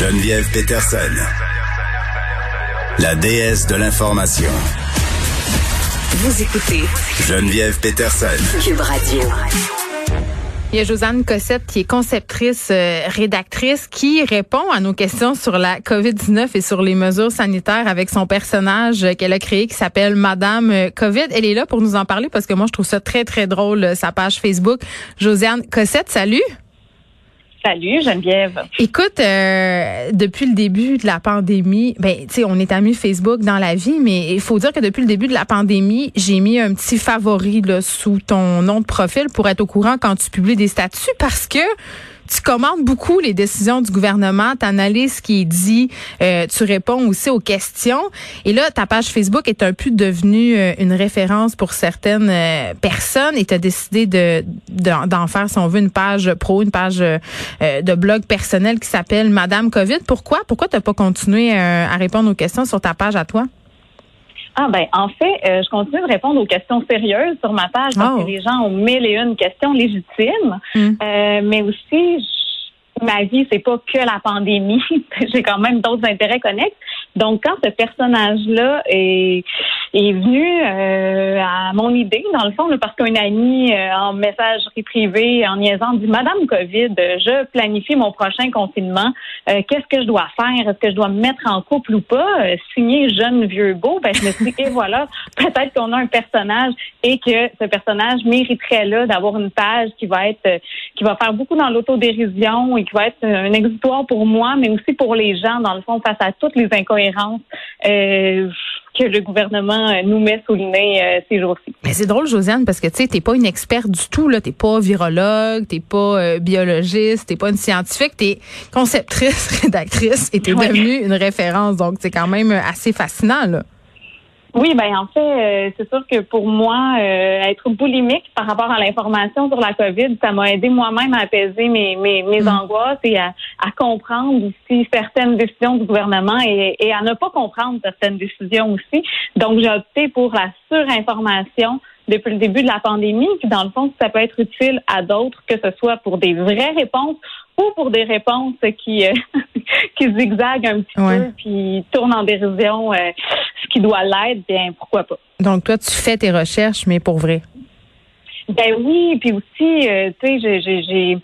Geneviève Peterson, la déesse de l'information. Vous écoutez Geneviève Peterson. Cube Radio. Il y a Josiane Cossette qui est conceptrice, euh, rédactrice, qui répond à nos questions sur la COVID-19 et sur les mesures sanitaires avec son personnage qu'elle a créé qui s'appelle Madame euh, COVID. Elle est là pour nous en parler parce que moi, je trouve ça très, très drôle, euh, sa page Facebook. Josiane Cossette, salut. Salut Geneviève. Écoute, euh, depuis le début de la pandémie, ben tu sais, on est amis Facebook dans la vie, mais il faut dire que depuis le début de la pandémie, j'ai mis un petit favori là, sous ton nom de profil pour être au courant quand tu publies des statuts parce que tu commandes beaucoup les décisions du gouvernement, tu analyses ce qui est dit, euh, tu réponds aussi aux questions. Et là, ta page Facebook est un peu devenue euh, une référence pour certaines euh, personnes et tu as décidé de d'en faire, si on veut, une page pro, une page de blog personnel qui s'appelle Madame COVID. Pourquoi? Pourquoi tu pas continué à répondre aux questions sur ta page à toi? Ah ben en fait, je continue de répondre aux questions sérieuses sur ma page parce que oh. les gens ont mille et une questions légitimes, hmm. mais aussi vie, c'est pas que la pandémie. J'ai quand même d'autres intérêts connexes. Donc, quand ce personnage-là est, est venu euh, à mon idée, dans le fond, parce qu'un ami euh, en messagerie privée, en niaisant, dit Madame COVID, je planifie mon prochain confinement. Euh, qu'est-ce que je dois faire? Est-ce que je dois me mettre en couple ou pas? Signer jeune vieux beau. Ben, je me suis dit et voilà, peut-être qu'on a un personnage et que ce personnage mériterait là d'avoir une page qui va être, qui va faire beaucoup dans l'autodérision et qui va être un exutoire pour moi, mais aussi pour les gens, dans le fond, face à toutes les incohérences. Euh, que le gouvernement euh, nous met sous le nez euh, ces jours-ci. Mais c'est drôle, Josiane, parce que tu sais, t'es pas une experte du tout, là. T'es pas virologue, t'es pas euh, biologiste, t'es pas une scientifique, t'es conceptrice, rédactrice, et t'es devenue une référence. Donc, c'est quand même assez fascinant, là. Oui, ben en fait, euh, c'est sûr que pour moi, euh, être boulimique par rapport à l'information sur la COVID, ça m'a aidé moi-même à apaiser mes, mes, mes mm. angoisses et à, à, comprendre aussi certaines décisions du gouvernement et, et, à ne pas comprendre certaines décisions aussi. Donc, j'ai opté pour la surinformation depuis le début de la pandémie. Puis dans le fond, ça peut être utile à d'autres, que ce soit pour des vraies réponses ou pour des réponses qui euh, qui zigzaguent un petit peu puis tournent en dérision euh, ce qui doit l'être, bien pourquoi pas. Donc toi, tu fais tes recherches, mais pour vrai. Ben oui, puis aussi, euh, tu sais, j'ai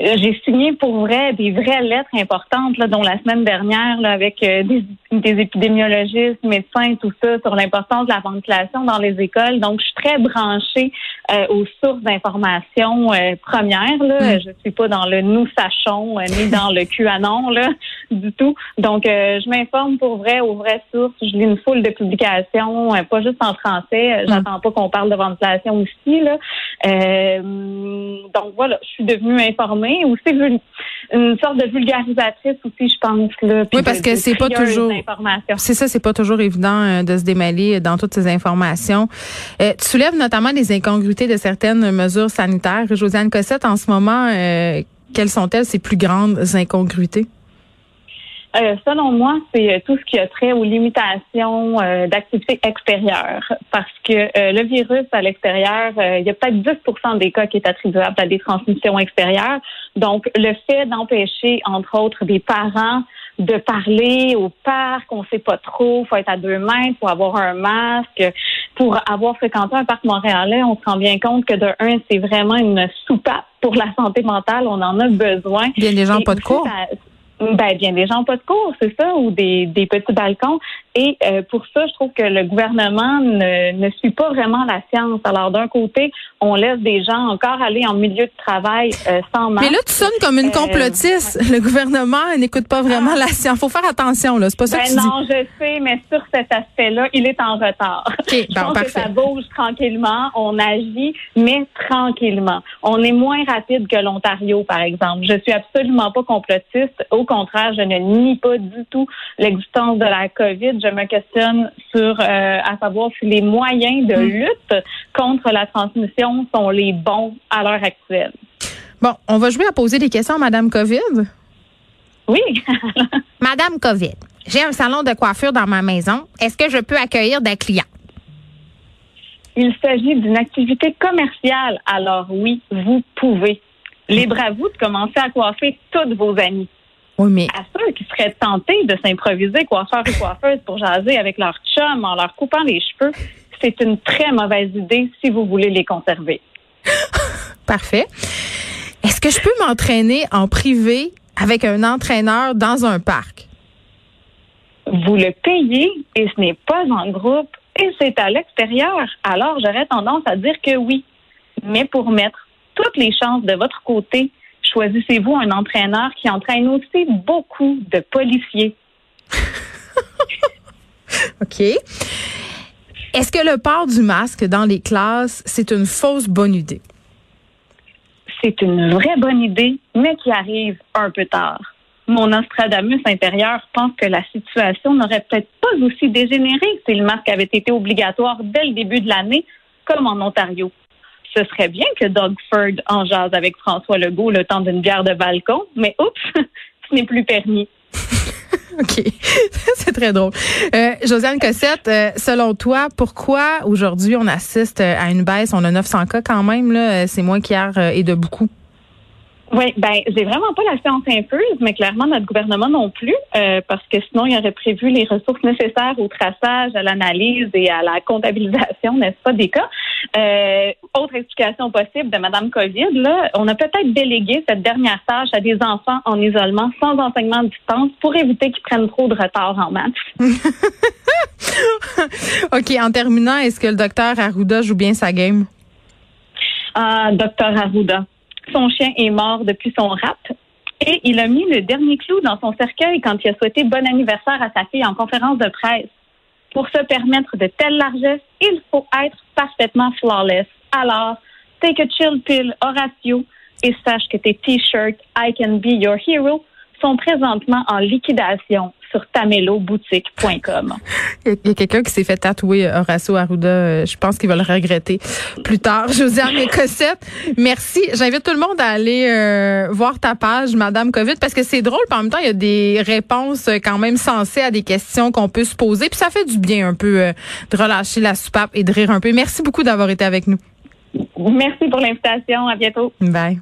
j'ai signé pour vrai des vraies lettres importantes, là, dont la semaine dernière, là, avec euh, des, des, épidémiologistes, médecins, tout ça, sur l'importance de la ventilation dans les écoles. Donc, je suis très branchée euh, aux sources d'information premières. Là. Mm. Je suis pas dans le nous sachons ni dans le QAnon là, du tout. Donc, je m'informe pour vrai aux vraies sources. Je lis une foule de publications, pas juste en français. Mm. J'attends pas qu'on parle de ventilation aussi. Là. donc voilà, je suis devenue informée aussi une sorte de vulgarisatrice aussi, je pense. Là, oui, parce que c'est pas toujours. C'est ça, c'est pas toujours évident euh, de se démêler dans toutes ces informations. Euh, tu soulèves notamment les incongruités de certaines mesures sanitaires. Josiane Cossette, en ce moment, euh, quelles sont-elles ces plus grandes incongruités? Euh, selon moi, c'est euh, tout ce qui a trait aux limitations euh, d'activité extérieure. Parce que le virus à l'extérieur, il y a peut-être 10 des cas qui est attribuable à des transmissions extérieures. Donc, le fait d'empêcher, entre autres, des parents de parler au parc, on sait pas trop, faut être à deux mètres pour avoir un masque, pour avoir fréquenté un parc montréalais, on se rend bien compte que de un, c'est vraiment une soupape pour la santé mentale, on en a besoin. A des gens pas de cours. Ben, bien des gens pas de cours, c'est ça, ou des, des petits balcons. Et euh, pour ça, je trouve que le gouvernement ne, ne suit pas vraiment la science. Alors, d'un côté, on laisse des gens encore aller en milieu de travail euh, sans masque. Mais là, tu sonnes comme une euh, complotiste. le gouvernement n'écoute pas vraiment la science. Faut faire attention, là. C'est pas ça ben que tu non, je sais, mais sur cet aspect-là, il est en retard. Okay, je pense que ça bouge tranquillement. On agit, mais tranquillement. On est moins rapide que l'Ontario, par exemple. Je suis absolument pas complotiste. Au contraire, je ne nie pas du tout l'existence de la COVID je me questionne sur euh, à savoir si les moyens de hmm. lutte contre la transmission sont les bons à l'heure actuelle. Bon, on va jouer à poser des questions à Madame COVID? Oui. Madame COVID, j'ai un salon de coiffure dans ma maison. Est-ce que je peux accueillir des clients? Il s'agit d'une activité commerciale. Alors oui, vous pouvez. Libre à vous de commencer à coiffer toutes vos amis. Oui, mais... À ceux qui seraient tentés de s'improviser coiffeur ou coiffeuse pour jaser avec leur chum en leur coupant les cheveux, c'est une très mauvaise idée si vous voulez les conserver. Parfait. Est-ce que je peux m'entraîner en privé avec un entraîneur dans un parc? Vous le payez et ce n'est pas en groupe et c'est à l'extérieur. Alors, j'aurais tendance à dire que oui. Mais pour mettre toutes les chances de votre côté, choisissez-vous un entraîneur qui entraîne aussi beaucoup de policiers? OK. Est-ce que le port du masque dans les classes, c'est une fausse bonne idée? C'est une vraie bonne idée, mais qui arrive un peu tard. Mon Nostradamus intérieur pense que la situation n'aurait peut-être pas aussi dégénéré si le masque avait été obligatoire dès le début de l'année, comme en Ontario ce serait bien que Doug Ford en jase avec François Legault le temps d'une bière de balcon, mais oups, ce n'est plus permis. OK. C'est très drôle. Euh, Josiane Cossette, euh, selon toi, pourquoi aujourd'hui on assiste à une baisse? On a 900 cas quand même, là. C'est moins qu'hier euh, et de beaucoup. Oui, ben j'ai vraiment pas la science infuse, mais clairement notre gouvernement non plus, euh, parce que sinon il aurait prévu les ressources nécessaires au traçage, à l'analyse et à la comptabilisation, n'est-ce pas, des cas. Euh, autre explication possible de Madame Covid, là, on a peut-être délégué cette dernière tâche à des enfants en isolement sans enseignement à distance pour éviter qu'ils prennent trop de retard en maths. OK, en terminant, est-ce que le docteur Arruda joue bien sa game? Ah, docteur Arruda. Son chien est mort depuis son rap. Et il a mis le dernier clou dans son cercueil quand il a souhaité bon anniversaire à sa fille en conférence de presse. Pour se permettre de telles largesses, il faut être parfaitement flawless. Alors, take a chill pill, Horatio, et sache que tes t-shirts I can be your hero sont présentement en liquidation sur tameloboutique.com. Il y a quelqu'un qui s'est fait tatouer euh, Horacio Arruda. Euh, je pense qu'il va le regretter plus tard. Josiane Cossette, merci. J'invite tout le monde à aller euh, voir ta page, Madame COVID, parce que c'est drôle. en même temps, il y a des réponses quand même sensées à des questions qu'on peut se poser. Puis ça fait du bien un peu de relâcher la soupape et de rire un peu. Merci beaucoup d'avoir été avec nous. Merci pour l'invitation. À bientôt. Bye.